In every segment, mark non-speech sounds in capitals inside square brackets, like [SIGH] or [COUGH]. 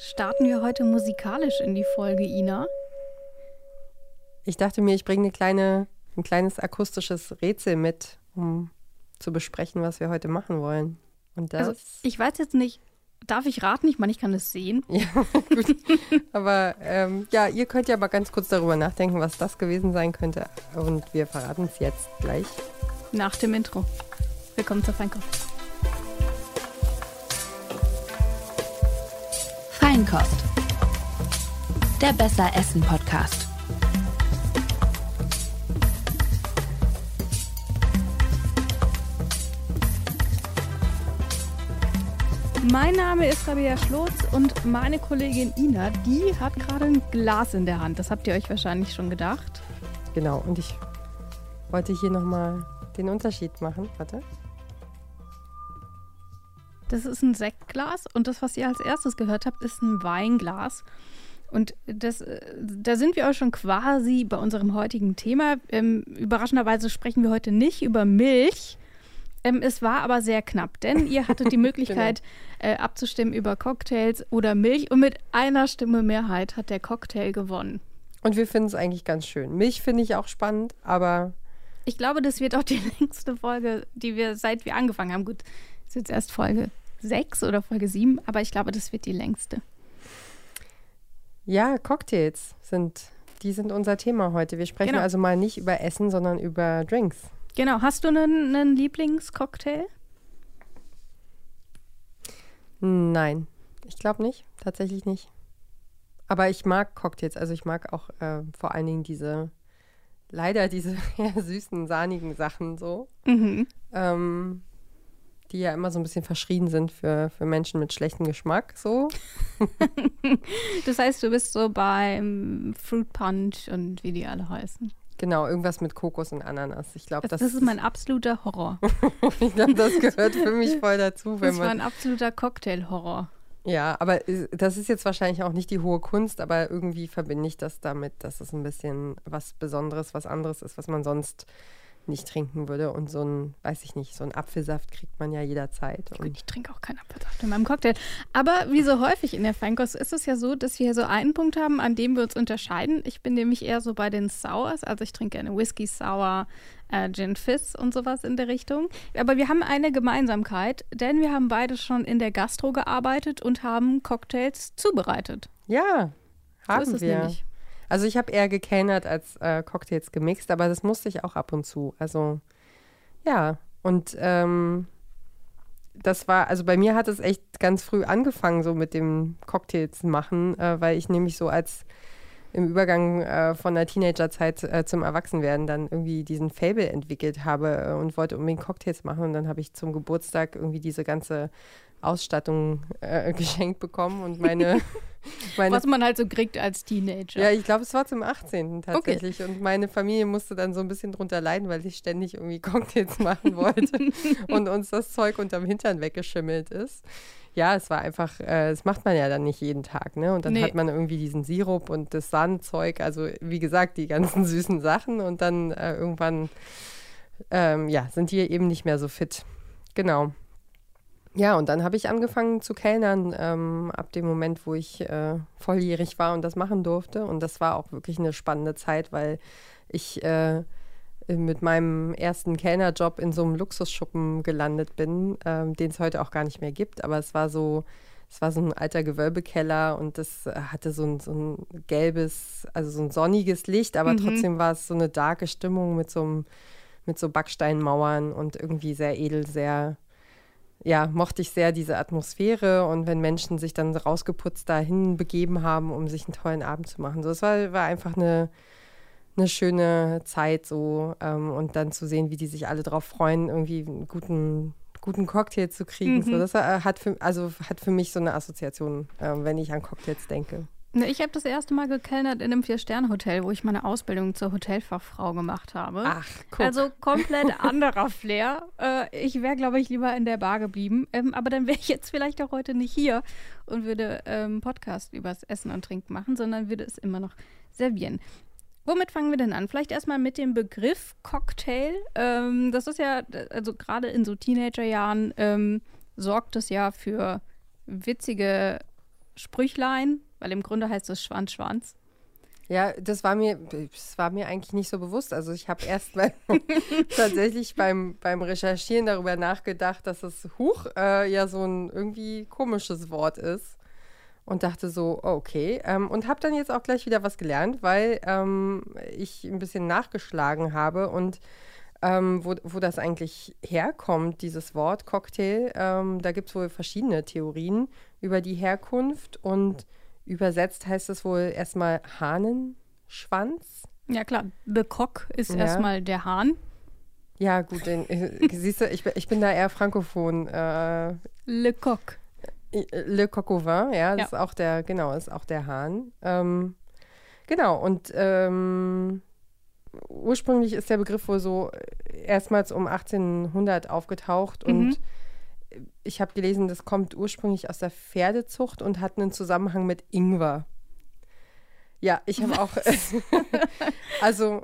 starten wir heute musikalisch in die Folge, Ina? Ich dachte mir, ich bringe eine kleine, ein kleines akustisches Rätsel mit, um zu besprechen, was wir heute machen wollen. Und das. Also, ich weiß jetzt nicht, darf ich raten? Ich meine, ich kann es sehen. [LAUGHS] Ja, gut. Aber ähm, ja, ihr könnt ja mal ganz kurz darüber nachdenken, was das gewesen sein könnte. Und wir verraten es jetzt gleich. Nach dem Intro. Willkommen zur Feinkost. Feinkost. Der Besser Essen Podcast. Mein Name ist Rabia Schlotz und meine Kollegin Ina, die hat gerade ein Glas in der Hand. Das habt ihr euch wahrscheinlich schon gedacht. Genau, und ich wollte hier nochmal den Unterschied machen. Warte. Das ist ein Sektglas und das, was ihr als erstes gehört habt, ist ein Weinglas. Und das, äh, da sind wir auch schon quasi bei unserem heutigen Thema. Ähm, überraschenderweise sprechen wir heute nicht über Milch. Ähm, es war aber sehr knapp, denn ihr hattet die [LAUGHS] Möglichkeit genau. äh, abzustimmen über Cocktails oder Milch und mit einer Stimme Mehrheit hat der Cocktail gewonnen. Und wir finden es eigentlich ganz schön. Milch finde ich auch spannend, aber. Ich glaube, das wird auch die [LAUGHS] längste Folge, die wir seit wir angefangen haben. Gut, ist jetzt erst Folge 6 oder Folge 7, aber ich glaube, das wird die längste. Ja, Cocktails sind, die sind unser Thema heute. Wir sprechen genau. also mal nicht über Essen, sondern über Drinks. Genau. Hast du einen, einen Lieblingscocktail? Nein, ich glaube nicht. Tatsächlich nicht. Aber ich mag Cocktails. Also ich mag auch äh, vor allen Dingen diese, leider diese [LAUGHS] ja, süßen, sahnigen Sachen so. Mhm. Ähm, die ja immer so ein bisschen verschrien sind für, für Menschen mit schlechtem Geschmack, so. [LAUGHS] das heißt, du bist so beim Fruit Punch und wie die alle heißen. Genau, irgendwas mit Kokos und Ananas. Ich glaube, das, das, ist mein absoluter Horror. [LAUGHS] ich glaube, das gehört für mich voll dazu. das ist mein absoluter Cocktail-Horror. Ja, aber das ist jetzt wahrscheinlich auch nicht die hohe Kunst, aber irgendwie verbinde ich das damit, dass es ein bisschen was Besonderes, was anderes ist, was man sonst nicht trinken würde. Und so ein, weiß ich nicht, so ein Apfelsaft kriegt man ja jederzeit. Gut, ich trinke auch keinen Apfelsaft in meinem Cocktail. Aber wie so häufig in der Feinkost ist es ja so, dass wir so einen Punkt haben, an dem wir uns unterscheiden. Ich bin nämlich eher so bei den Sours. Also ich trinke gerne Whisky Sour, äh, Gin Fizz und sowas in der Richtung. Aber wir haben eine Gemeinsamkeit, denn wir haben beide schon in der Gastro gearbeitet und haben Cocktails zubereitet. Ja, haben so wir. Nämlich. Also ich habe eher gekellnert als äh, Cocktails gemixt, aber das musste ich auch ab und zu. Also ja, und ähm, das war, also bei mir hat es echt ganz früh angefangen, so mit dem Cocktails machen, äh, weil ich nämlich so als im Übergang äh, von der Teenagerzeit äh, zum Erwachsenwerden dann irgendwie diesen Fable entwickelt habe äh, und wollte unbedingt Cocktails machen. Und dann habe ich zum Geburtstag irgendwie diese ganze Ausstattung äh, [LAUGHS] geschenkt bekommen und meine, [LAUGHS] meine, Was man halt so kriegt als Teenager. Ja, ich glaube, es war zum 18. tatsächlich. Okay. Und meine Familie musste dann so ein bisschen drunter leiden, weil ich ständig irgendwie [LAUGHS] Cocktails machen wollte und uns das Zeug unterm Hintern weggeschimmelt ist. Ja, es war einfach, äh, das macht man ja dann nicht jeden Tag, ne? Und dann nee. hat man irgendwie diesen Sirup und das Sahnezeug, also wie gesagt, die ganzen süßen Sachen und dann äh, irgendwann, ähm, ja, sind die eben nicht mehr so fit. Genau. Ja, und dann habe ich angefangen zu kellnern, ähm, ab dem Moment, wo ich äh, volljährig war und das machen durfte. Und das war auch wirklich eine spannende Zeit, weil ich äh, mit meinem ersten Kellnerjob in so einem Luxusschuppen gelandet bin, ähm, den es heute auch gar nicht mehr gibt. Aber es war so, es war so ein alter Gewölbekeller und das hatte so ein, so ein gelbes, also so ein sonniges Licht, aber mhm. trotzdem war es so eine darke Stimmung mit so einem, mit so Backsteinmauern und irgendwie sehr edel, sehr ja, mochte ich sehr diese Atmosphäre und wenn Menschen sich dann rausgeputzt dahin begeben haben, um sich einen tollen Abend zu machen. So, es war, war einfach eine, eine schöne Zeit so ähm, und dann zu sehen, wie die sich alle darauf freuen, irgendwie einen guten, guten Cocktail zu kriegen. Mhm. So, das äh, hat für, also hat für mich so eine Assoziation, äh, wenn ich an Cocktails denke. Ich habe das erste Mal gekellnert in einem Vier-Sterne-Hotel, wo ich meine Ausbildung zur Hotelfachfrau gemacht habe. Ach, guck. Also komplett anderer Flair. Äh, ich wäre, glaube ich, lieber in der Bar geblieben. Ähm, aber dann wäre ich jetzt vielleicht auch heute nicht hier und würde ähm, Podcast übers Essen und Trinken machen, sondern würde es immer noch servieren. Womit fangen wir denn an? Vielleicht erstmal mit dem Begriff Cocktail. Ähm, das ist ja, also gerade in so Teenagerjahren ähm, sorgt es ja für witzige Sprüchlein, weil im Grunde heißt es Schwanz, Schwanz. Ja, das war mir, das war mir eigentlich nicht so bewusst. Also ich habe erst mal [LAUGHS] tatsächlich beim, beim Recherchieren darüber nachgedacht, dass es Huch äh, ja so ein irgendwie komisches Wort ist. Und dachte so, oh, okay. Ähm, und habe dann jetzt auch gleich wieder was gelernt, weil ähm, ich ein bisschen nachgeschlagen habe und ähm, wo, wo das eigentlich herkommt, dieses Wort Cocktail. Ähm, da gibt es wohl verschiedene Theorien über die Herkunft und Übersetzt heißt es wohl erstmal Hahnenschwanz. Ja, klar. The Cock ist ja. erstmal der Hahn. Ja, gut, den, äh, [LAUGHS] siehst du, ich, ich bin da eher frankophon. Äh, Le Coq. Äh, Le Coq au vin, ja, das ja. ist auch der, genau, ist auch der Hahn. Ähm, genau, und ähm, ursprünglich ist der Begriff wohl so erstmals um 1800 aufgetaucht mhm. und ich habe gelesen, das kommt ursprünglich aus der Pferdezucht und hat einen Zusammenhang mit Ingwer. Ja, ich habe auch. [LAUGHS] also,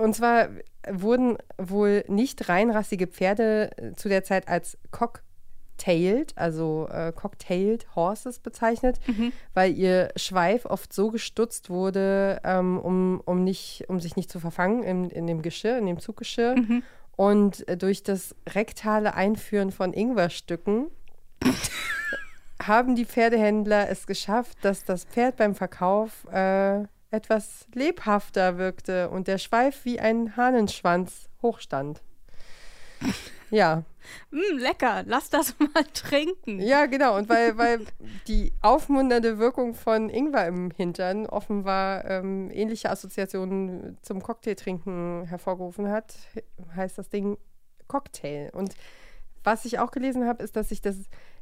und zwar wurden wohl nicht reinrassige Pferde äh, zu der Zeit als cocktailed, also äh, cocktailed Horses bezeichnet, mhm. weil ihr Schweif oft so gestutzt wurde, ähm, um, um, nicht, um sich nicht zu verfangen in, in dem Geschirr, in dem Zuggeschirr. Mhm. Und äh, durch das rektale Einführen von Ingwerstücken [LAUGHS] haben die Pferdehändler es geschafft, dass das Pferd beim Verkauf äh, etwas lebhafter wirkte und der Schweif wie ein Hahnenschwanz hochstand. Ja. Mm, lecker, lass das [LAUGHS] mal trinken. Ja, genau. Und weil, weil die aufmunternde Wirkung von Ingwer im Hintern offenbar ähm, ähnliche Assoziationen zum Cocktailtrinken hervorgerufen hat, heißt das Ding Cocktail. Und was ich auch gelesen habe, ist, dass sich das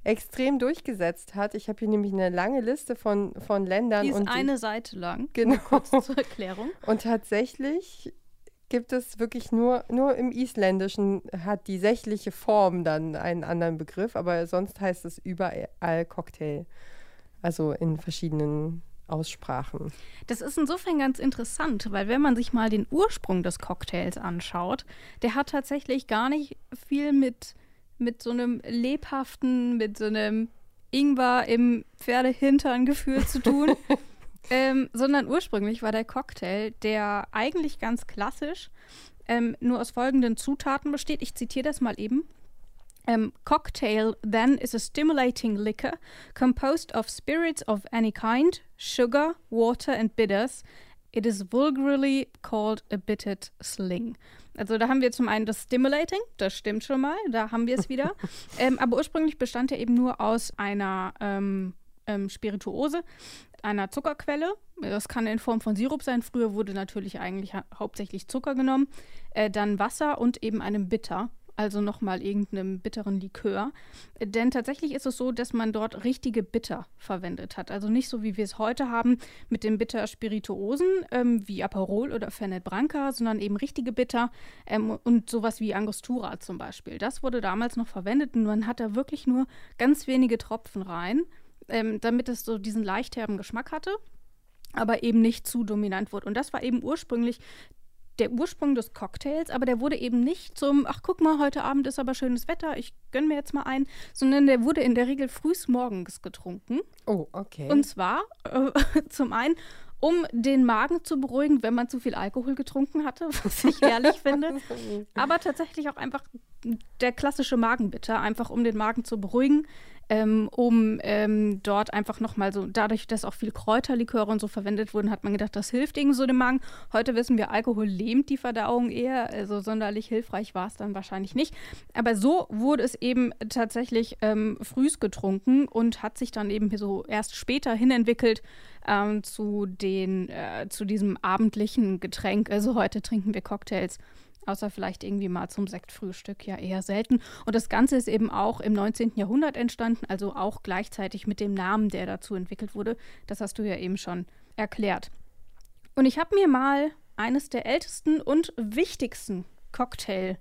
extrem durchgesetzt hat. Ich habe hier nämlich eine lange Liste von, von Ländern. Die ist und eine Seite lang. Genau. Kurz zur Erklärung. Und tatsächlich gibt es wirklich nur, nur im Isländischen hat die sächliche Form dann einen anderen Begriff, aber sonst heißt es überall Cocktail. Also in verschiedenen Aussprachen. Das ist insofern ganz interessant, weil wenn man sich mal den Ursprung des Cocktails anschaut, der hat tatsächlich gar nicht viel mit, mit so einem lebhaften, mit so einem Ingwer im Pferdehintern Gefühl zu tun. [LAUGHS] Ähm, sondern ursprünglich war der Cocktail, der eigentlich ganz klassisch ähm, nur aus folgenden Zutaten besteht. Ich zitiere das mal eben. Um, cocktail then is a stimulating liquor composed of spirits of any kind, sugar, water and bitters. It is vulgarly called a bittered sling. Also da haben wir zum einen das Stimulating, das stimmt schon mal, da haben wir es wieder. [LAUGHS] ähm, aber ursprünglich bestand er eben nur aus einer ähm, ähm, Spirituose, einer Zuckerquelle. Das kann in Form von Sirup sein. Früher wurde natürlich eigentlich ha hauptsächlich Zucker genommen. Äh, dann Wasser und eben einem Bitter, also nochmal irgendeinem bitteren Likör. Denn tatsächlich ist es so, dass man dort richtige Bitter verwendet hat. Also nicht so, wie wir es heute haben mit den Bitter-Spirituosen ähm, wie Aperol oder Fernet Branca, sondern eben richtige Bitter ähm, und sowas wie Angostura zum Beispiel. Das wurde damals noch verwendet und man hat da wirklich nur ganz wenige Tropfen rein ähm, damit es so diesen leicht herben Geschmack hatte, aber eben nicht zu dominant wurde. Und das war eben ursprünglich der Ursprung des Cocktails, aber der wurde eben nicht zum, ach guck mal, heute Abend ist aber schönes Wetter, ich gönn mir jetzt mal ein, sondern der wurde in der Regel frühs morgens getrunken. Oh, okay. Und zwar äh, [LAUGHS] zum einen, um den Magen zu beruhigen, wenn man zu viel Alkohol getrunken hatte, [LAUGHS] was ich ehrlich finde. [LAUGHS] Aber tatsächlich auch einfach der klassische Magenbitter, einfach um den Magen zu beruhigen ähm, um ähm, dort einfach nochmal so, dadurch, dass auch viel Kräuterliköre und so verwendet wurden, hat man gedacht, das hilft irgendwie so dem Magen. Heute wissen wir, Alkohol lähmt die Verdauung eher, also sonderlich hilfreich war es dann wahrscheinlich nicht. Aber so wurde es eben tatsächlich ähm, frühs getrunken und hat sich dann eben so erst später hin entwickelt ähm, zu, den, äh, zu diesem abendlichen Getränk. Also heute trinken wir Cocktails Außer vielleicht irgendwie mal zum Sektfrühstück, ja eher selten. Und das Ganze ist eben auch im 19. Jahrhundert entstanden, also auch gleichzeitig mit dem Namen, der dazu entwickelt wurde. Das hast du ja eben schon erklärt. Und ich habe mir mal eines der ältesten und wichtigsten Cocktail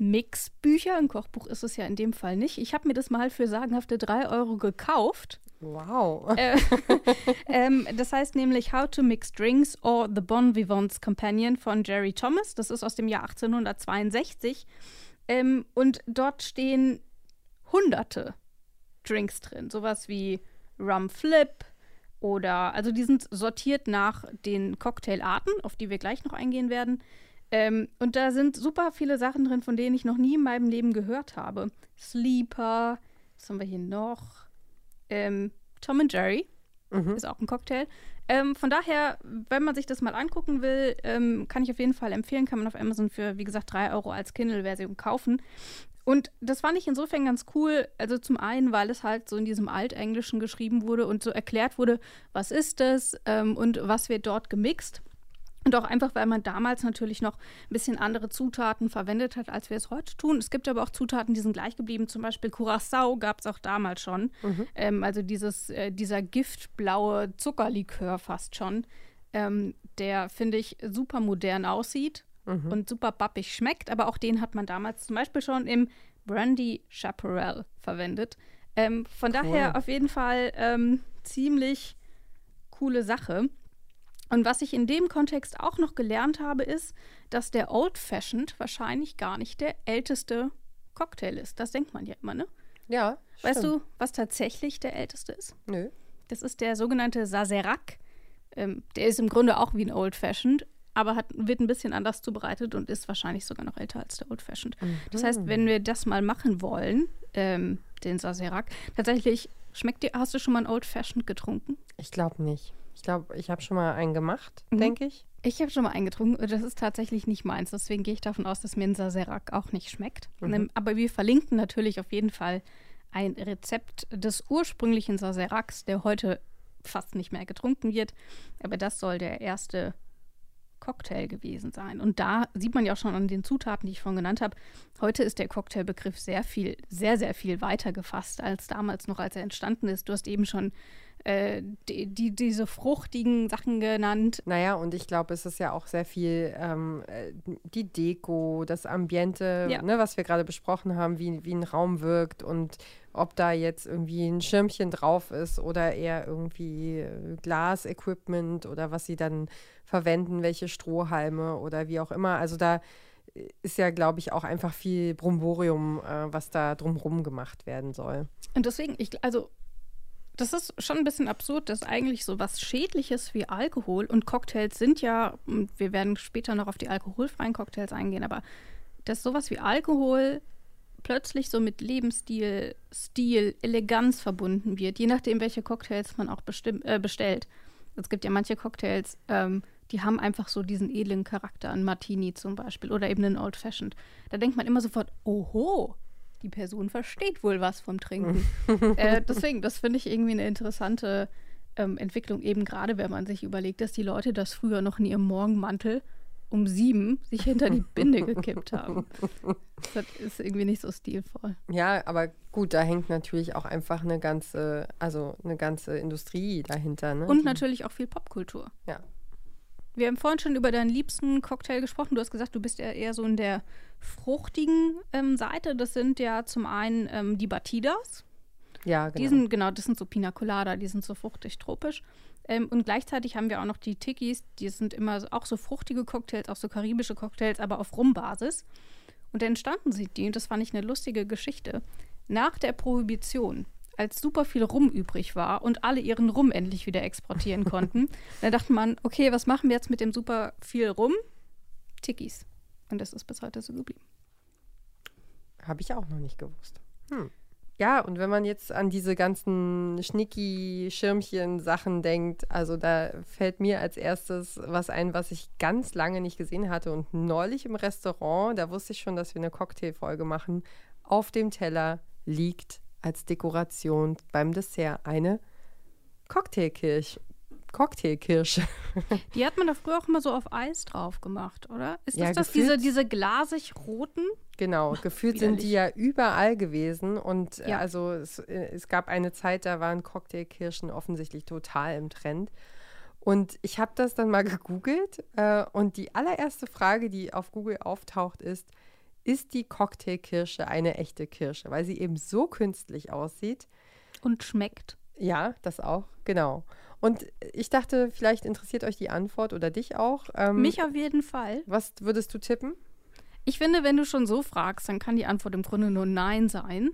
Mixbücher, ein Kochbuch ist es ja in dem Fall nicht. Ich habe mir das mal für sagenhafte drei Euro gekauft Wow. Äh, [LAUGHS] ähm, das heißt nämlich How to Mix Drinks or The Bon Vivant's Companion von Jerry Thomas. Das ist aus dem Jahr 1862. Ähm, und dort stehen hunderte Drinks drin. Sowas wie Rum Flip oder, also die sind sortiert nach den Cocktailarten, auf die wir gleich noch eingehen werden. Ähm, und da sind super viele Sachen drin, von denen ich noch nie in meinem Leben gehört habe. Sleeper, was haben wir hier noch? Ähm, Tom and Jerry mhm. ist auch ein Cocktail. Ähm, von daher, wenn man sich das mal angucken will, ähm, kann ich auf jeden Fall empfehlen, kann man auf Amazon für, wie gesagt, 3 Euro als Kindle-Version kaufen. Und das fand ich insofern ganz cool. Also zum einen, weil es halt so in diesem Altenglischen geschrieben wurde und so erklärt wurde, was ist das ähm, und was wird dort gemixt. Und auch einfach, weil man damals natürlich noch ein bisschen andere Zutaten verwendet hat, als wir es heute tun. Es gibt aber auch Zutaten, die sind gleich geblieben. Zum Beispiel Curacao gab es auch damals schon. Mhm. Ähm, also dieses, äh, dieser giftblaue Zuckerlikör fast schon, ähm, der, finde ich, super modern aussieht mhm. und super bappig schmeckt. Aber auch den hat man damals zum Beispiel schon im Brandy Chaparral verwendet. Ähm, von cool. daher auf jeden Fall ähm, ziemlich coole Sache. Und was ich in dem Kontext auch noch gelernt habe, ist, dass der Old Fashioned wahrscheinlich gar nicht der älteste Cocktail ist. Das denkt man ja immer, ne? Ja. Weißt stimmt. du, was tatsächlich der älteste ist? Nö. Das ist der sogenannte Sazerac. Ähm, der ist im Grunde auch wie ein Old Fashioned, aber hat, wird ein bisschen anders zubereitet und ist wahrscheinlich sogar noch älter als der Old Fashioned. Mhm. Das heißt, wenn wir das mal machen wollen, ähm, den Sazerac, tatsächlich schmeckt dir, hast du schon mal ein Old Fashioned getrunken? Ich glaube nicht. Ich glaube, ich habe schon mal einen gemacht, mhm. denke ich. Ich habe schon mal einen getrunken. Das ist tatsächlich nicht meins. Deswegen gehe ich davon aus, dass mir ein Sazerac auch nicht schmeckt. Mhm. Ähm, aber wir verlinken natürlich auf jeden Fall ein Rezept des ursprünglichen Sazeracs, der heute fast nicht mehr getrunken wird. Aber das soll der erste Cocktail gewesen sein. Und da sieht man ja auch schon an den Zutaten, die ich vorhin genannt habe. Heute ist der Cocktailbegriff sehr viel, sehr, sehr viel weiter gefasst als damals noch, als er entstanden ist. Du hast eben schon äh, die, die, diese fruchtigen Sachen genannt. Naja, und ich glaube, es ist ja auch sehr viel ähm, äh, die Deko, das Ambiente, ja. ne, was wir gerade besprochen haben, wie, wie ein Raum wirkt und ob da jetzt irgendwie ein Schirmchen drauf ist oder eher irgendwie äh, Glasequipment oder was sie dann verwenden, welche Strohhalme oder wie auch immer. Also da ist ja, glaube ich, auch einfach viel Bromborium, äh, was da drumherum gemacht werden soll. Und deswegen, ich, also das ist schon ein bisschen absurd, dass eigentlich so was Schädliches wie Alkohol und Cocktails sind ja, wir werden später noch auf die alkoholfreien Cocktails eingehen, aber dass sowas wie Alkohol plötzlich so mit Lebensstil, Stil, Eleganz verbunden wird, je nachdem, welche Cocktails man auch äh, bestellt. Es gibt ja manche Cocktails, ähm, die haben einfach so diesen edlen Charakter, ein Martini zum Beispiel oder eben ein Old Fashioned. Da denkt man immer sofort, oho, die Person versteht wohl was vom Trinken. [LAUGHS] äh, deswegen, das finde ich irgendwie eine interessante ähm, Entwicklung, eben gerade wenn man sich überlegt, dass die Leute das früher noch in ihrem Morgenmantel um sieben sich hinter die Binde gekippt haben. Das ist irgendwie nicht so stilvoll. Ja, aber gut, da hängt natürlich auch einfach eine ganze, also eine ganze Industrie dahinter. Ne? Und natürlich auch viel Popkultur. Ja. Wir haben vorhin schon über deinen liebsten Cocktail gesprochen. Du hast gesagt, du bist ja eher so in der fruchtigen ähm, Seite. Das sind ja zum einen ähm, die Batidas. Ja, genau. Die sind, genau, das sind so Pina Colada, die sind so fruchtig tropisch. Ähm, und gleichzeitig haben wir auch noch die Tikis, die sind immer auch so fruchtige Cocktails, auch so karibische Cocktails, aber auf Rumbasis. Und entstanden sind die, und das fand ich eine lustige Geschichte, nach der Prohibition als super viel Rum übrig war und alle ihren Rum endlich wieder exportieren [LAUGHS] konnten, da dachte man, okay, was machen wir jetzt mit dem super viel Rum? Tikis. Und das ist bis heute so geblieben. Habe ich auch noch nicht gewusst. Hm. Ja, und wenn man jetzt an diese ganzen Schnicki-Schirmchen-Sachen denkt, also da fällt mir als erstes was ein, was ich ganz lange nicht gesehen hatte und neulich im Restaurant, da wusste ich schon, dass wir eine Cocktailfolge machen. Auf dem Teller liegt als Dekoration beim Dessert eine Cocktailkirsche. Cocktailkirsche. [LAUGHS] Die hat man da früher auch immer so auf Eis drauf gemacht, oder? Ist das, ja, das diese, diese glasig roten? Genau, gefühlt sind die ja überall gewesen. Und äh, ja. also es, äh, es gab eine Zeit, da waren Cocktailkirschen offensichtlich total im Trend. Und ich habe das dann mal [LAUGHS] gegoogelt äh, und die allererste Frage, die auf Google auftaucht, ist, ist die Cocktailkirsche eine echte Kirsche, weil sie eben so künstlich aussieht. Und schmeckt. Ja, das auch, genau. Und ich dachte, vielleicht interessiert euch die Antwort oder dich auch. Ähm, Mich auf jeden Fall. Was würdest du tippen? Ich finde, wenn du schon so fragst, dann kann die Antwort im Grunde nur Nein sein.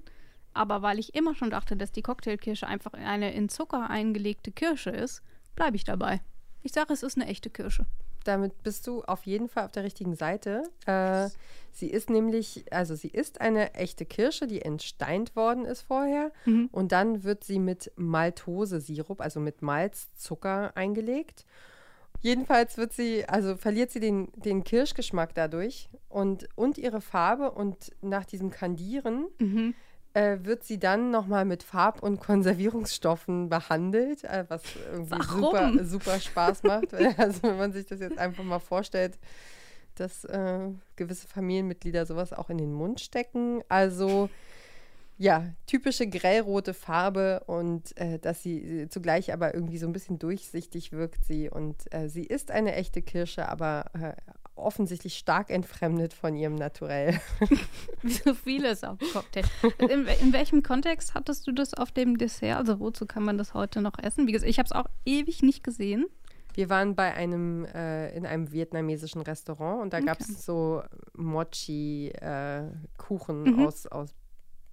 aber weil ich immer schon dachte, dass die Cocktailkirsche einfach eine in Zucker eingelegte Kirsche ist, bleibe ich dabei. Ich sage, es ist eine echte Kirsche. Damit bist du auf jeden Fall auf der richtigen Seite. Äh, sie ist nämlich, also sie ist eine echte Kirsche, die entsteint worden ist vorher. Mhm. Und dann wird sie mit Maltose-Sirup, also mit Malzzucker eingelegt. Jedenfalls wird sie, also verliert sie den, den Kirschgeschmack dadurch und, und ihre Farbe. Und nach diesem Kandieren mhm äh, wird sie dann nochmal mit Farb- und Konservierungsstoffen behandelt, äh, was irgendwie super, super Spaß macht. [LAUGHS] also wenn man sich das jetzt einfach mal vorstellt, dass äh, gewisse Familienmitglieder sowas auch in den Mund stecken. Also ja, typische grellrote Farbe und äh, dass sie zugleich aber irgendwie so ein bisschen durchsichtig wirkt sie. Und äh, sie ist eine echte Kirsche, aber äh, offensichtlich stark entfremdet von ihrem Naturell. Wie [LAUGHS] so vieles auf Cocktail. In, in, welchem Kontext hattest du das auf dem Dessert? Also wozu kann man das heute noch essen? Wie gesagt, ich habe es auch ewig nicht gesehen. Wir waren bei einem, äh, in einem vietnamesischen Restaurant und da okay. gab es so Mochi-Kuchen äh, mhm. aus, aus,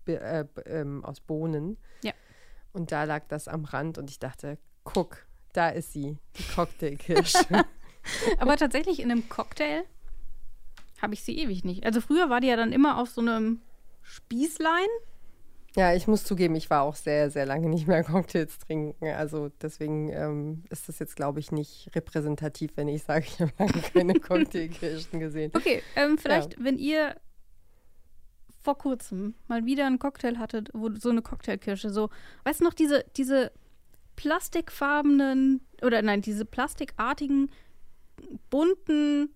äh, ähm, aus Bohnen. Ja. Und da lag das am Rand und ich dachte, guck, da ist sie, die Cocktailkirsche. [LAUGHS] [LAUGHS] Aber tatsächlich in einem Cocktail habe ich sie ewig nicht. Also früher war die ja dann immer auf so einem Spießlein. Ja, ich muss zugeben, ich war auch sehr, sehr lange nicht mehr [LAUGHS] Cocktails trinken. Also deswegen ähm, ist das jetzt, glaube ich, nicht repräsentativ, wenn ich sage, ich habe lange keine [LAUGHS] Cocktailkirschen gesehen. Okay, ähm, vielleicht, ja. wenn ihr vor kurzem mal wieder einen Cocktail hattet, wo so eine Cocktailkirsche, so, weißt du noch, diese, diese plastikfarbenen, oder nein, diese plastikartigen bunten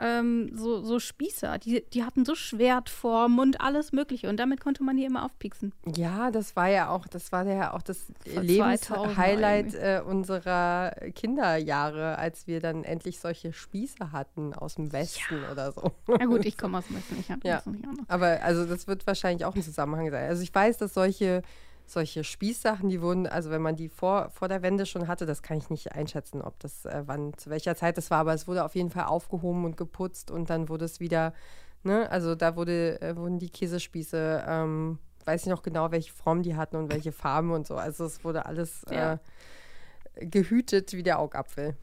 ähm, so, so Spießer. Die, die hatten so Schwertformen und alles Mögliche. Und damit konnte man die immer aufpieksen. Ja, das war ja auch, das war ja auch das Lebenshighlight äh, unserer Kinderjahre, als wir dann endlich solche Spieße hatten aus dem Westen ja. oder so. Ja gut, ich komme aus dem Westen, ich habe ja. das nicht anders. Aber also das wird wahrscheinlich auch ein Zusammenhang sein. Also ich weiß, dass solche solche Spießsachen, die wurden, also wenn man die vor, vor der Wende schon hatte, das kann ich nicht einschätzen, ob das, äh, wann, zu welcher Zeit das war, aber es wurde auf jeden Fall aufgehoben und geputzt und dann wurde es wieder, ne, also da wurde, äh, wurden die Käsespieße, ähm, weiß ich noch genau, welche Form die hatten und welche Farben und so. Also es wurde alles ja. äh, gehütet wie der Augapfel.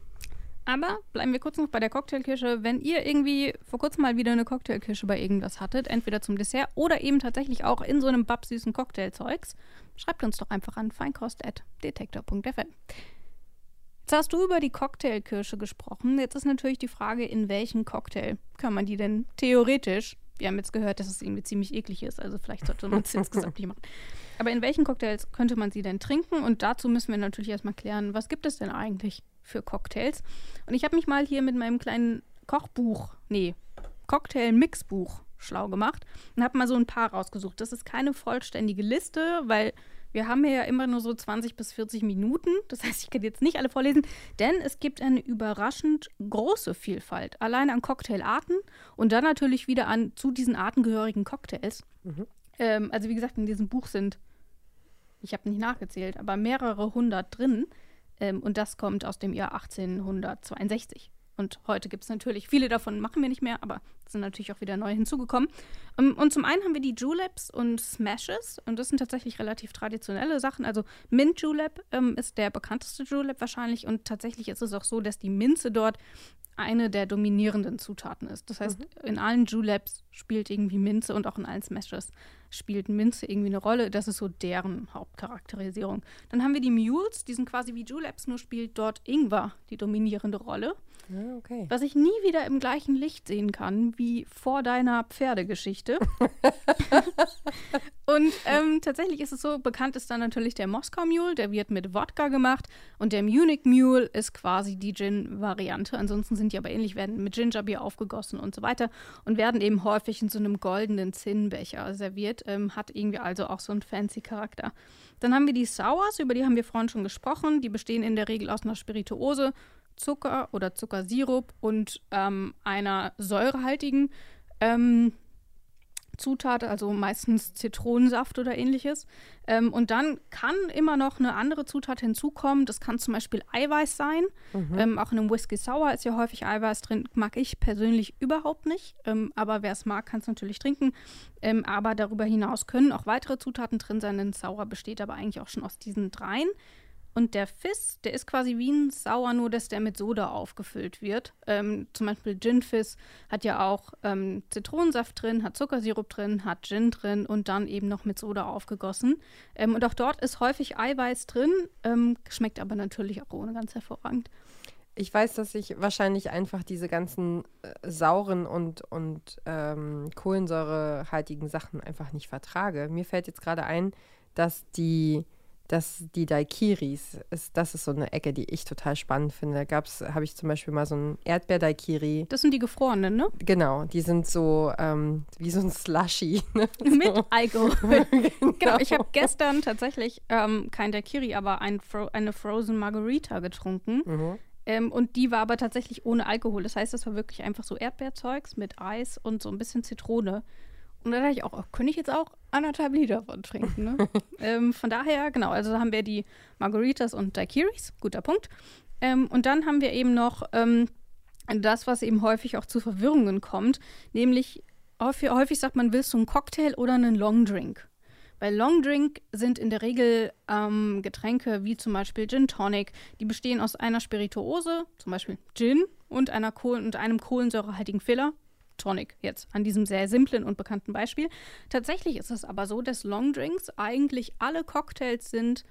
Aber bleiben wir kurz noch bei der Cocktailkirsche. Wenn ihr irgendwie vor kurzem mal wieder eine Cocktailkirsche bei irgendwas hattet, entweder zum Dessert oder eben tatsächlich auch in so einem babsüßen Cocktailzeugs, schreibt uns doch einfach an feinkost.detektor.fm. Jetzt hast du über die Cocktailkirsche gesprochen. Jetzt ist natürlich die Frage, in welchen Cocktail kann man die denn theoretisch wir haben jetzt gehört, dass es irgendwie ziemlich eklig ist, also vielleicht sollte man es insgesamt nicht machen. Aber in welchen Cocktails könnte man sie denn trinken? Und dazu müssen wir natürlich erstmal klären, was gibt es denn eigentlich für Cocktails? Und ich habe mich mal hier mit meinem kleinen Kochbuch, nee, Cocktail-Mixbuch schlau gemacht und habe mal so ein paar rausgesucht. Das ist keine vollständige Liste, weil wir haben ja immer nur so 20 bis 40 Minuten. Das heißt, ich kann jetzt nicht alle vorlesen, denn es gibt eine überraschend große Vielfalt. Allein an Cocktailarten und dann natürlich wieder an zu diesen artengehörigen Cocktails. Mhm. Ähm, also wie gesagt, in diesem Buch sind, ich habe nicht nachgezählt, aber mehrere hundert drin. Ähm, und das kommt aus dem Jahr 1862. Und heute gibt es natürlich, viele davon machen wir nicht mehr, aber sind natürlich auch wieder neu hinzugekommen. Ähm, und zum einen haben wir die Juleps und Smashes. Und das sind tatsächlich relativ traditionelle Sachen. Also Mint Julep ähm, ist der bekannteste Julep wahrscheinlich. Und tatsächlich ist es auch so, dass die Minze dort eine der dominierenden Zutaten ist. Das heißt, mhm. in allen Juleps spielt irgendwie Minze und auch in allen Smashes spielt Minze irgendwie eine Rolle. Das ist so deren Hauptcharakterisierung. Dann haben wir die Mules, die sind quasi wie Juleps, nur spielt dort Ingwer die dominierende Rolle. Ja, okay. Was ich nie wieder im gleichen Licht sehen kann wie vor deiner Pferdegeschichte. [LAUGHS] und ähm, tatsächlich ist es so, bekannt ist dann natürlich der Moskau Mule, der wird mit Wodka gemacht und der Munich Mule ist quasi die Gin-Variante. Ansonsten sind die aber ähnlich, werden mit Gingerbier aufgegossen und so weiter und werden eben häufig in so einem goldenen Zinnbecher serviert, ähm, hat irgendwie also auch so einen fancy Charakter. Dann haben wir die Sours, über die haben wir vorhin schon gesprochen. Die bestehen in der Regel aus einer Spirituose, Zucker oder Zuckersirup und ähm, einer säurehaltigen ähm, Zutat, also meistens Zitronensaft oder ähnliches. Ähm, und dann kann immer noch eine andere Zutat hinzukommen. Das kann zum Beispiel Eiweiß sein. Mhm. Ähm, auch in einem Whisky Sour ist ja häufig Eiweiß drin. Mag ich persönlich überhaupt nicht. Ähm, aber wer es mag, kann es natürlich trinken. Ähm, aber darüber hinaus können auch weitere Zutaten drin sein. Ein Sauer besteht aber eigentlich auch schon aus diesen dreien. Und der Fizz, der ist quasi wie ein Sauer, nur dass der mit Soda aufgefüllt wird. Ähm, zum Beispiel Gin Fizz hat ja auch ähm, Zitronensaft drin, hat Zuckersirup drin, hat Gin drin und dann eben noch mit Soda aufgegossen. Ähm, und auch dort ist häufig Eiweiß drin, ähm, schmeckt aber natürlich auch ohne ganz hervorragend. Ich weiß, dass ich wahrscheinlich einfach diese ganzen äh, sauren und, und ähm, kohlensäurehaltigen Sachen einfach nicht vertrage. Mir fällt jetzt gerade ein, dass die dass die Daikiris, ist, das ist so eine Ecke, die ich total spannend finde. Da habe ich zum Beispiel mal so ein Erdbeer-Daikiri. Das sind die gefrorenen, ne? Genau, die sind so ähm, wie so ein Slushy. [LAUGHS] Ne? [LAUGHS] Mit Alkohol. [LAUGHS] genau. genau. ich habe gestern tatsächlich ähm, kein Daikiri, aber ein Fro eine Frozen Margarita getrunken. Mhm. Ähm, und die war aber tatsächlich ohne Alkohol. Das heißt, das war wirklich einfach so Erdbeerzeugs mit Eis und so ein bisschen Zitrone. Und da dachte ich auch, oh, könnte ich jetzt auch anderthalb Liter von trinken. Ne? [LAUGHS] ähm, von daher, genau, also haben wir die Margaritas und Daiquiris, guter Punkt. Ähm, und dann haben wir eben noch ähm, das, was eben häufig auch zu Verwirrungen kommt, nämlich häufig, häufig sagt man, willst du einen Cocktail oder einen Longdrink? Bei Longdrink sind in der Regel ähm, Getränke wie zum Beispiel Gin Tonic, die bestehen aus einer Spirituose, zum Beispiel Gin, und, einer Kohlen und einem kohlensäurehaltigen Filler, Tonic jetzt an diesem sehr simplen und bekannten Beispiel. Tatsächlich ist es aber so, dass Longdrinks eigentlich alle Cocktails sind,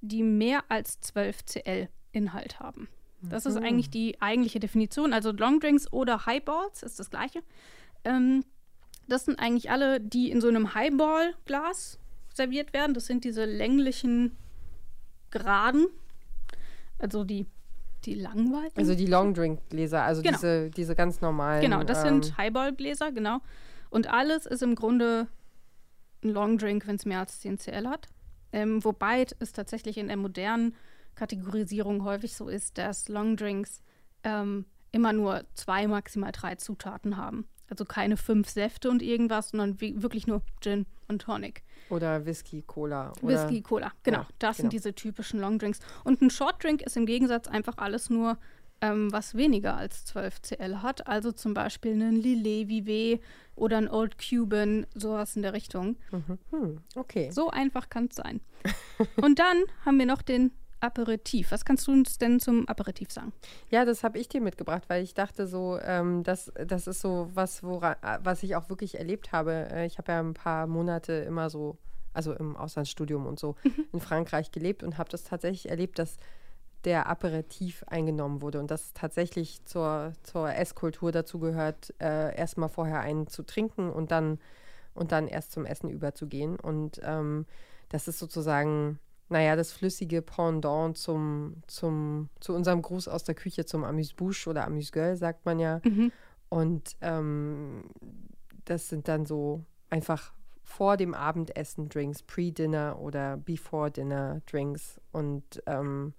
die mehr als 12 Cl Inhalt haben. Das mhm. ist eigentlich die eigentliche Definition. Also Longdrinks oder Highballs ist das gleiche. Ähm, das sind eigentlich alle, die in so einem Highball-Glas serviert werden. Das sind diese länglichen Geraden, also die die langweiligen? Also die Longdrink-Gläser, also genau. diese, diese ganz normalen. Genau, das ähm, sind Highball-Gläser, genau. Und alles ist im Grunde ein Longdrink, wenn es mehr als 10 CL hat. Ähm, wobei es tatsächlich in der modernen Kategorisierung häufig so ist, dass Longdrinks ähm, immer nur zwei, maximal drei Zutaten haben. Also keine fünf Säfte und irgendwas, sondern wirklich nur Gin und Tonic. Oder Whisky, Cola. Oder Whisky, Cola, genau. Ja, das genau. sind diese typischen Longdrinks. Und ein Shortdrink ist im Gegensatz einfach alles nur, ähm, was weniger als 12 Cl hat. Also zum Beispiel ein Lillet Vivet oder ein Old Cuban, sowas in der Richtung. Mhm. Hm, okay. So einfach kann es sein. [LAUGHS] und dann haben wir noch den Aperitif. Was kannst du uns denn zum Aperitif sagen? Ja, das habe ich dir mitgebracht, weil ich dachte so, ähm, das, das ist so was, woran, was ich auch wirklich erlebt habe. Äh, ich habe ja ein paar Monate immer so, also im Auslandsstudium und so, mhm. in Frankreich gelebt und habe das tatsächlich erlebt, dass der Aperitif eingenommen wurde und das tatsächlich zur, zur Esskultur dazu gehört, äh, erstmal vorher einen zu trinken und dann, und dann erst zum Essen überzugehen. Und ähm, das ist sozusagen naja, das flüssige Pendant zum, zum, zu unserem Gruß aus der Küche, zum Amuse-Bouche oder Amuse-Gueule, sagt man ja. Mhm. Und ähm, das sind dann so einfach vor dem Abendessen Drinks, Pre-Dinner oder Before-Dinner Drinks. Und ähm,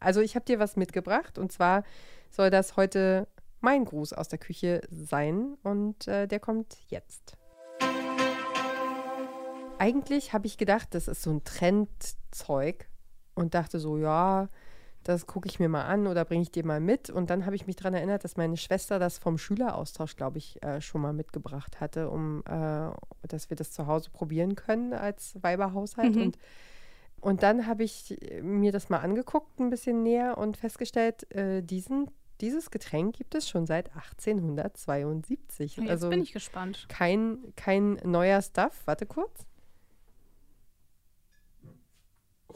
also ich habe dir was mitgebracht und zwar soll das heute mein Gruß aus der Küche sein und äh, der kommt jetzt eigentlich habe ich gedacht, das ist so ein Trendzeug und dachte so, ja, das gucke ich mir mal an oder bringe ich dir mal mit. Und dann habe ich mich daran erinnert, dass meine Schwester das vom Schüleraustausch, glaube ich, äh, schon mal mitgebracht hatte, um äh, dass wir das zu Hause probieren können als Weiberhaushalt. Mhm. Und, und dann habe ich mir das mal angeguckt, ein bisschen näher und festgestellt, äh, diesen dieses Getränk gibt es schon seit 1872. Jetzt also bin ich gespannt. Kein, kein neuer Stuff. Warte kurz.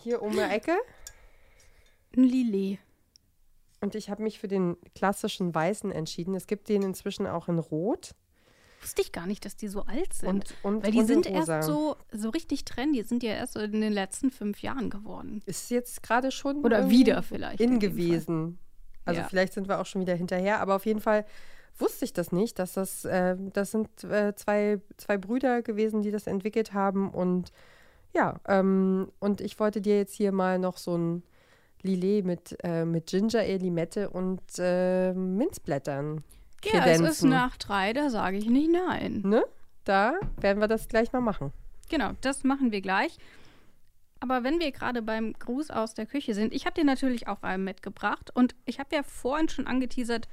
Hier um die Ecke. Ein Lillet. Und ich habe mich für den klassischen Weißen entschieden. Es gibt den inzwischen auch in Rot. Wusste ich gar nicht, dass die so alt sind. Und, und, Weil die sind erst so, so richtig trendy. Die sind ja erst in den letzten fünf Jahren geworden. Ist jetzt gerade schon. Oder wieder vielleicht. In gewesen. Also ja. vielleicht sind wir auch schon wieder hinterher. Aber auf jeden Fall wusste ich das nicht, dass das, äh, das sind äh, zwei, zwei Brüder gewesen, die das entwickelt haben. Und ja, ähm, und ich wollte dir jetzt hier mal noch so ein Lillet mit, äh, mit Ginger Ale, Limette und äh, Minzblättern kredenzen. Ja, es ist nach drei, da sage ich nicht nein. Ne? da werden wir das gleich mal machen. Genau, das machen wir gleich. Aber wenn wir gerade beim Gruß aus der Küche sind, ich habe dir natürlich auch einen mitgebracht und ich habe ja vorhin schon angeteasert,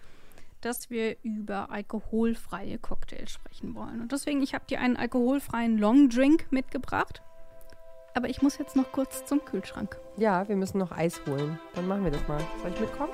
dass wir über alkoholfreie Cocktails sprechen wollen. Und deswegen, ich habe dir einen alkoholfreien Long Drink mitgebracht. Aber ich muss jetzt noch kurz zum Kühlschrank. Ja, wir müssen noch Eis holen. Dann machen wir das mal. Soll ich mitkommen?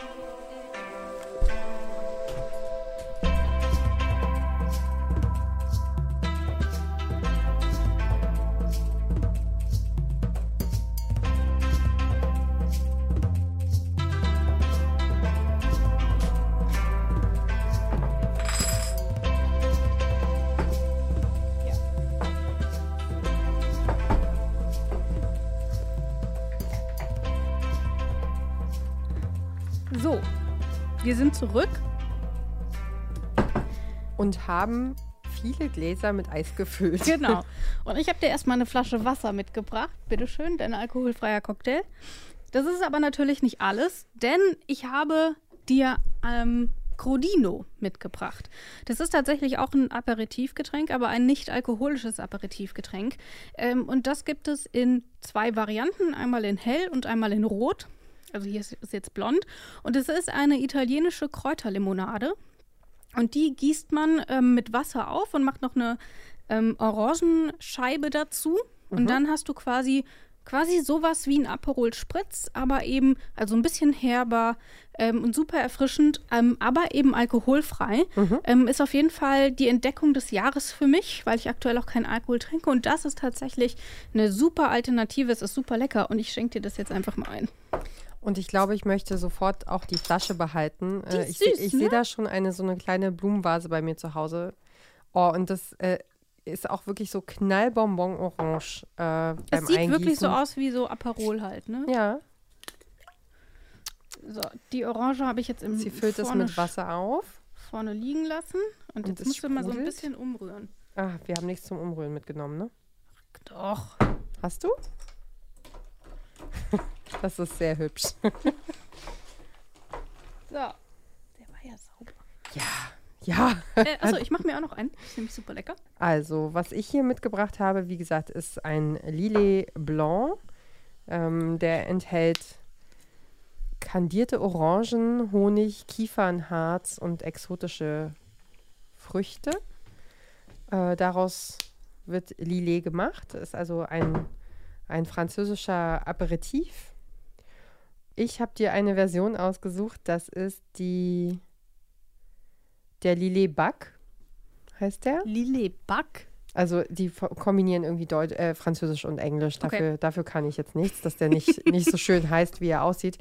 Wir sind zurück. Und haben viele Gläser mit Eis gefüllt. Genau. [LAUGHS] Und ich habe dir erstmal eine Flasche Wasser mitgebracht. Bitteschön, dein alkoholfreier Cocktail. Das ist aber natürlich nicht alles, denn ich habe dir ähm, Crodino mitgebracht. Das ist tatsächlich auch ein Aperitivgetränk, aber ein nicht alkoholisches Aperitivgetränk. Ähm, und das gibt es in zwei Varianten, einmal in hell und einmal in rot. Also hier ist, ist jetzt blond. Und es ist eine italienische Kräuterlimonade. Und die gießt man ähm, mit Wasser auf und macht noch eine ähm, Orangenscheibe dazu. Mhm. Und dann hast du quasi quasi sowas wie ein Aperol Spritz, aber eben also ein bisschen herber ähm, und super erfrischend, ähm, aber eben alkoholfrei. Mhm. Ähm, ist auf jeden Fall die Entdeckung des Jahres für mich, weil ich aktuell auch keinen Alkohol trinke und das ist tatsächlich eine super Alternative. Es ist super lecker und ich schenke dir das jetzt einfach mal ein. Und ich glaube, ich möchte sofort auch die Flasche behalten. Die äh, ich süß, ich ne? sehe da schon eine so eine kleine Blumenvase bei mir zu Hause. Oh, und das äh, ist auch wirklich so knallbonbon-orange äh, beim Es sieht Eingießen. wirklich so aus wie so Aperol halt, ne? Ja, So, die Orange habe ich jetzt im sie füllt es vorne, mit Wasser auf. vorne liegen lassen und, Und jetzt musst du mal so ein sprudelt. bisschen umrühren. Ah, wir haben nichts zum Umrühren mitgenommen, ne? Doch. Hast du? Das ist sehr hübsch. [LAUGHS] So. Der war ja sauber. Ja. Äh, achso, ich mache mir auch noch einen. Ist nämlich super lecker. Also, was ich hier mitgebracht habe, wie gesagt, ist ein Lillet Blanc. Ähm, der enthält kandierte Orangen, Honig, Kiefernharz und exotische Früchte. Äh, daraus wird Lillet gemacht. Ist also ein, ein französischer Aperitif. Ich habe dir eine Version ausgesucht. Das ist die der Lillet Bac, heißt der. Lillet Back. Also die kombinieren irgendwie Deut äh, Französisch und Englisch. Okay. Dafür, dafür kann ich jetzt nichts, dass der nicht, nicht so schön heißt, wie er aussieht.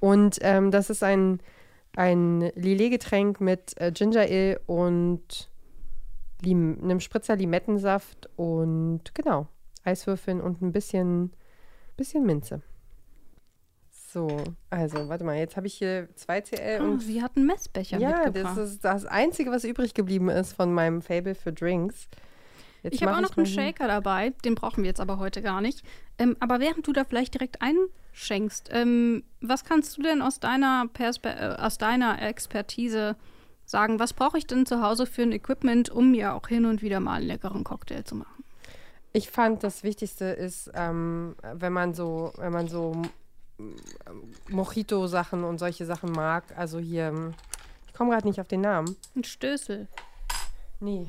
Und ähm, das ist ein, ein Lillet-Getränk mit äh, Ginger Ale und Lim einem Spritzer Limettensaft und genau, Eiswürfeln und ein bisschen, bisschen Minze. So, also warte mal, jetzt habe ich hier 2 CL Oh, und sie hat einen Messbecher ja, mitgebracht. das ist das Einzige, was übrig geblieben ist von meinem Fable für Drinks. Jetzt ich habe auch noch einen Shaker dabei. Den brauchen wir jetzt aber heute gar nicht. Ähm, aber während du da vielleicht direkt einschenkst, ähm, was kannst du denn aus deiner, Perspe äh, aus deiner Expertise sagen? Was brauche ich denn zu Hause für ein Equipment, um mir auch hin und wieder mal einen leckeren Cocktail zu machen? Ich fand, das Wichtigste ist, ähm, wenn man so, wenn man so mm, Mojito-Sachen und solche Sachen mag, also hier, mm, ich komme gerade nicht auf den Namen. Ein Stößel. Nee.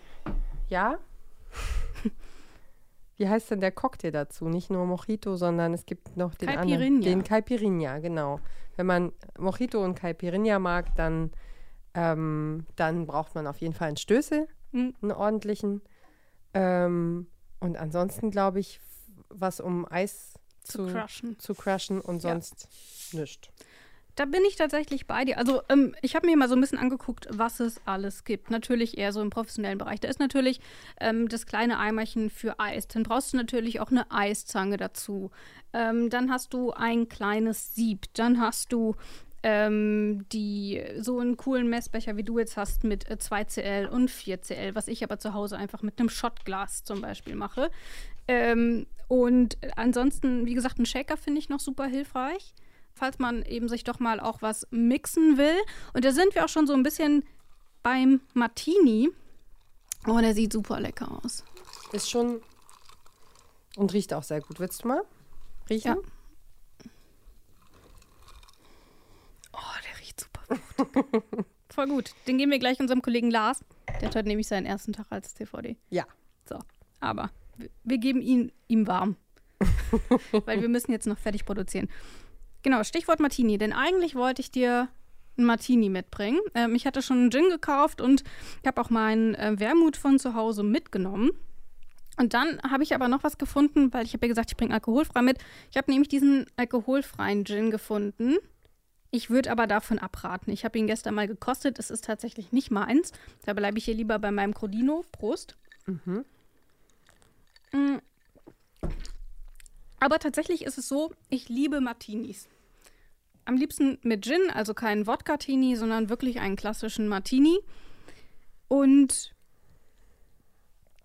Ja? [LAUGHS] Wie heißt denn der Cocktail dazu? Nicht nur Mojito, sondern es gibt noch den anderen. Caipirinha. Den Caipirinha, genau. Wenn man Mojito und Caipirinha mag, dann, ähm, dann braucht man auf jeden Fall einen Stößel, Hm. einen ordentlichen. Ähm, und ansonsten glaube ich, was um Eis Zu zu, crushen. zu crushen und Ja. sonst nichts. Da bin ich tatsächlich bei dir. Also ähm, ich habe mir mal so ein bisschen angeguckt, was es alles gibt. Natürlich eher so im professionellen Bereich. Da ist natürlich ähm, das kleine Eimerchen für Eis. Dann brauchst du natürlich auch eine Eiszange dazu. Ähm, dann hast du ein kleines Sieb. Dann hast du ähm, die so einen coolen Messbecher, wie du jetzt hast, mit äh, 2cl und 4cl, was ich aber zu Hause einfach mit einem Shotglas zum Beispiel mache. Ähm, und ansonsten, wie gesagt, ein Shaker finde ich noch super hilfreich falls man eben sich doch mal auch was mixen will. Und da sind wir auch schon so ein bisschen beim Martini. Oh, der sieht super lecker aus. Ist schon und riecht auch sehr gut. Willst du mal riechen? Ja. Oh, der riecht super gut. [LAUGHS] Voll gut. Den geben wir gleich unserem Kollegen Lars. Der hat heute nämlich seinen ersten Tag als CVD. Ja. So, aber wir geben ihn ihm warm. [LAUGHS] Weil wir müssen jetzt noch fertig produzieren. Genau, Stichwort Martini. Denn eigentlich wollte ich dir einen Martini mitbringen. Ähm, ich hatte schon einen Gin gekauft und ich habe auch meinen äh, Wermut von zu Hause mitgenommen. Und dann habe ich aber noch was gefunden, weil ich habe ja gesagt, ich bringe alkoholfrei mit. Ich habe nämlich diesen alkoholfreien Gin gefunden. Ich würde aber davon abraten. Ich habe ihn gestern mal gekostet. Es ist tatsächlich nicht meins. Da bleibe ich hier lieber bei meinem Crodino. Prost. Mhm. Mm. Aber tatsächlich ist es so, ich liebe Martinis. Am liebsten mit Gin, also keinen Wodka-Tini, sondern wirklich einen klassischen Martini. Und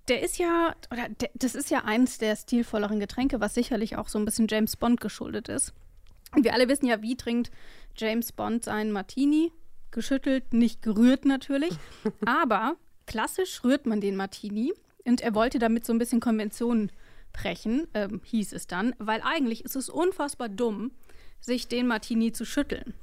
der ist ja, oder der, das ist ja eins der stilvolleren Getränke, was sicherlich auch so ein bisschen James Bond geschuldet ist. Und wir alle wissen ja, wie trinkt James Bond seinen Martini? Geschüttelt, nicht gerührt natürlich. [LAUGHS] Aber klassisch rührt man den Martini. Und er wollte damit so ein bisschen Konventionen brechen, ähm, hieß es dann, weil eigentlich ist es unfassbar dumm, sich den Martini zu schütteln.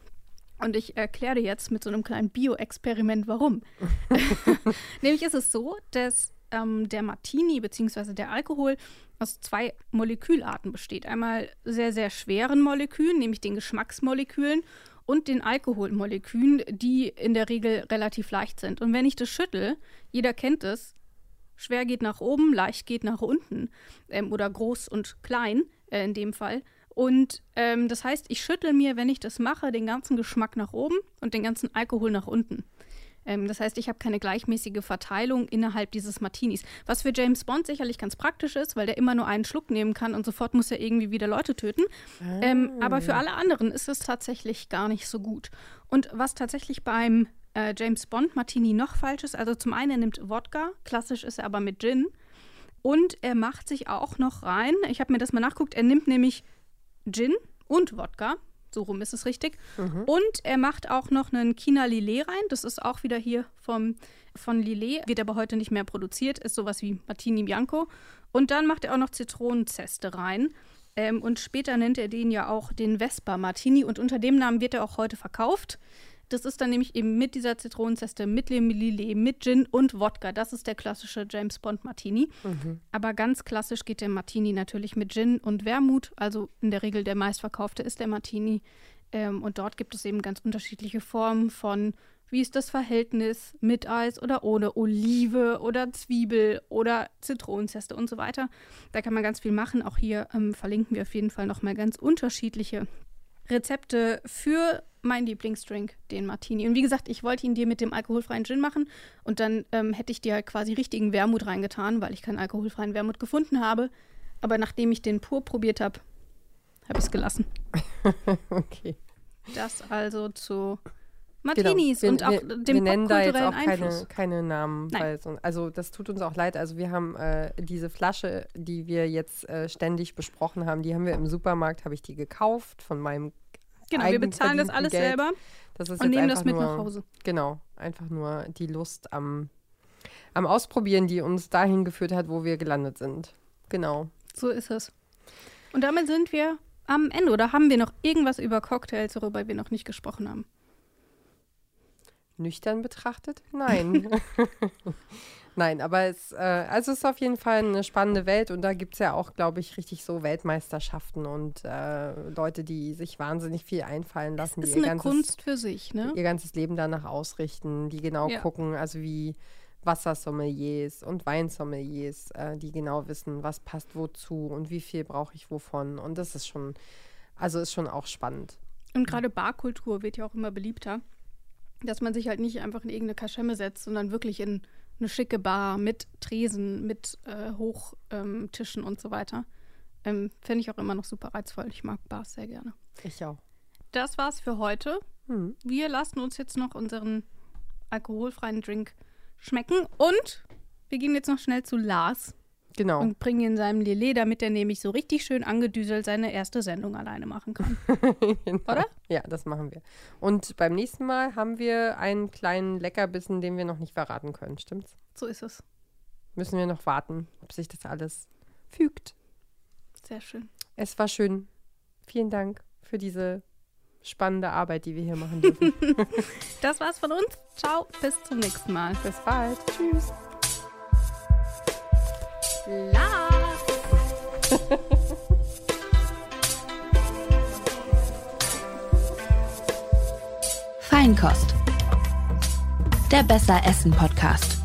Und ich erkläre dir jetzt mit so einem kleinen Bio-Experiment, warum. [LAUGHS] [LAUGHS] Nämlich ist es so, dass ähm, der Martini bzw. der Alkohol aus zwei Molekülarten besteht. Einmal sehr, sehr schweren Molekülen, nämlich den Geschmacksmolekülen und den Alkoholmolekülen, die in der Regel relativ leicht sind. Und wenn ich das schüttel, jeder kennt es, schwer geht nach oben, leicht geht nach unten ähm, oder groß und klein äh, in dem Fall. Und ähm, das heißt, ich schüttel mir, wenn ich das mache, den ganzen Geschmack nach oben und den ganzen Alkohol nach unten. Ähm, das heißt, ich habe keine gleichmäßige Verteilung innerhalb dieses Martinis. Was für James Bond sicherlich ganz praktisch ist, weil der immer nur einen Schluck nehmen kann und sofort muss er irgendwie wieder Leute töten. Ah. Ähm, aber für alle anderen ist es tatsächlich gar nicht so gut. Und was tatsächlich beim äh, James Bond Martini noch falsch ist, also zum einen er nimmt Wodka, klassisch ist er aber mit Gin. Und er macht sich auch noch rein, ich habe mir das mal nachguckt, er nimmt nämlich Gin und Wodka, so rum ist es richtig. Mhm. Und er macht auch noch einen China Lillet rein. Das ist auch wieder hier vom, von Lillet. Wird aber heute nicht mehr produziert. Ist sowas wie Martini Bianco. Und dann macht er auch noch Zitronenzeste rein. Ähm, und später nennt er den ja auch den Vespa Martini. Und unter dem Namen wird er auch heute verkauft. Das ist dann nämlich eben mit dieser Zitronenzeste, mit Lillet, mit Gin und Wodka. Das ist der klassische James Bond Martini. Mhm. Aber ganz klassisch geht der Martini natürlich mit Gin und Wermut. Also in der Regel der meistverkaufte ist der Martini. Ähm, und dort gibt es eben ganz unterschiedliche Formen von, wie ist das Verhältnis mit Eis oder ohne Olive oder Zwiebel oder Zitronenzeste und so weiter. Da kann man ganz viel machen. Auch hier ähm, verlinken wir auf jeden Fall nochmal ganz unterschiedliche Rezepte für mein Lieblingsdrink, den Martini. Und wie gesagt, ich wollte ihn dir mit dem alkoholfreien Gin machen und dann ähm, hätte ich dir halt quasi richtigen Wermut reingetan, weil ich keinen alkoholfreien Wermut gefunden habe. Aber nachdem ich den pur probiert habe, habe ich es gelassen. [LAUGHS] okay. Das also zu Martinis genau. und auch wir, dem wir nennen da jetzt auch keine, keine Namen. So, also das tut uns auch leid. Also wir haben äh, diese Flasche, die wir jetzt äh, ständig besprochen haben, die haben wir im Supermarkt, habe ich die gekauft von meinem Genau, wir bezahlen das alles Geld. selber und nehmen das mit nur, nach Hause. Genau, einfach nur die Lust am, am Ausprobieren, die uns dahin geführt hat, wo wir gelandet sind. Genau. So ist es. Und damit sind wir am Ende. Oder haben wir noch irgendwas über Cocktails, worüber wir noch nicht gesprochen haben? Nüchtern betrachtet? Nein. [LAUGHS] Nein, aber es, äh, also es ist auf jeden Fall eine spannende Welt und da gibt es ja auch, glaube ich, richtig so Weltmeisterschaften und äh, Leute, die sich wahnsinnig viel einfallen lassen. Das ist die eine ganzes, Kunst für sich, ne? Ihr ganzes Leben danach ausrichten, die genau ja. gucken, also wie Wassersommeliers und Weinsommeliers, äh, die genau wissen, was passt wozu und wie viel brauche ich wovon. Und das ist schon, also ist schon auch spannend. Und gerade Barkultur wird ja auch immer beliebter, dass man sich halt nicht einfach in irgendeine Kaschemme setzt, sondern wirklich in eine schicke Bar mit Tresen, mit äh, Hochtischen ähm, und so weiter. Ähm, Finde ich auch immer noch super reizvoll. Ich mag Bars sehr gerne. Ich auch. Das war's für heute. Hm. Wir lassen uns jetzt noch unseren alkoholfreien Drink schmecken und wir gehen jetzt noch schnell zu Lars. Genau. Und bringe ihn seinem Lele, damit er nämlich so richtig schön angedüselt seine erste Sendung alleine machen kann. [LAUGHS] genau. Oder? Ja, das machen wir. Und beim nächsten Mal haben wir einen kleinen Leckerbissen, den wir noch nicht verraten können, stimmt's? So ist es. Müssen wir noch warten, ob sich das alles fügt. Sehr schön. Es war schön. Vielen Dank für diese spannende Arbeit, die wir hier machen dürfen. [LAUGHS] das war's von uns. Ciao, bis zum nächsten Mal. Bis bald. Tschüss. Schlaf. Feinkost. Der Besser Essen Podcast.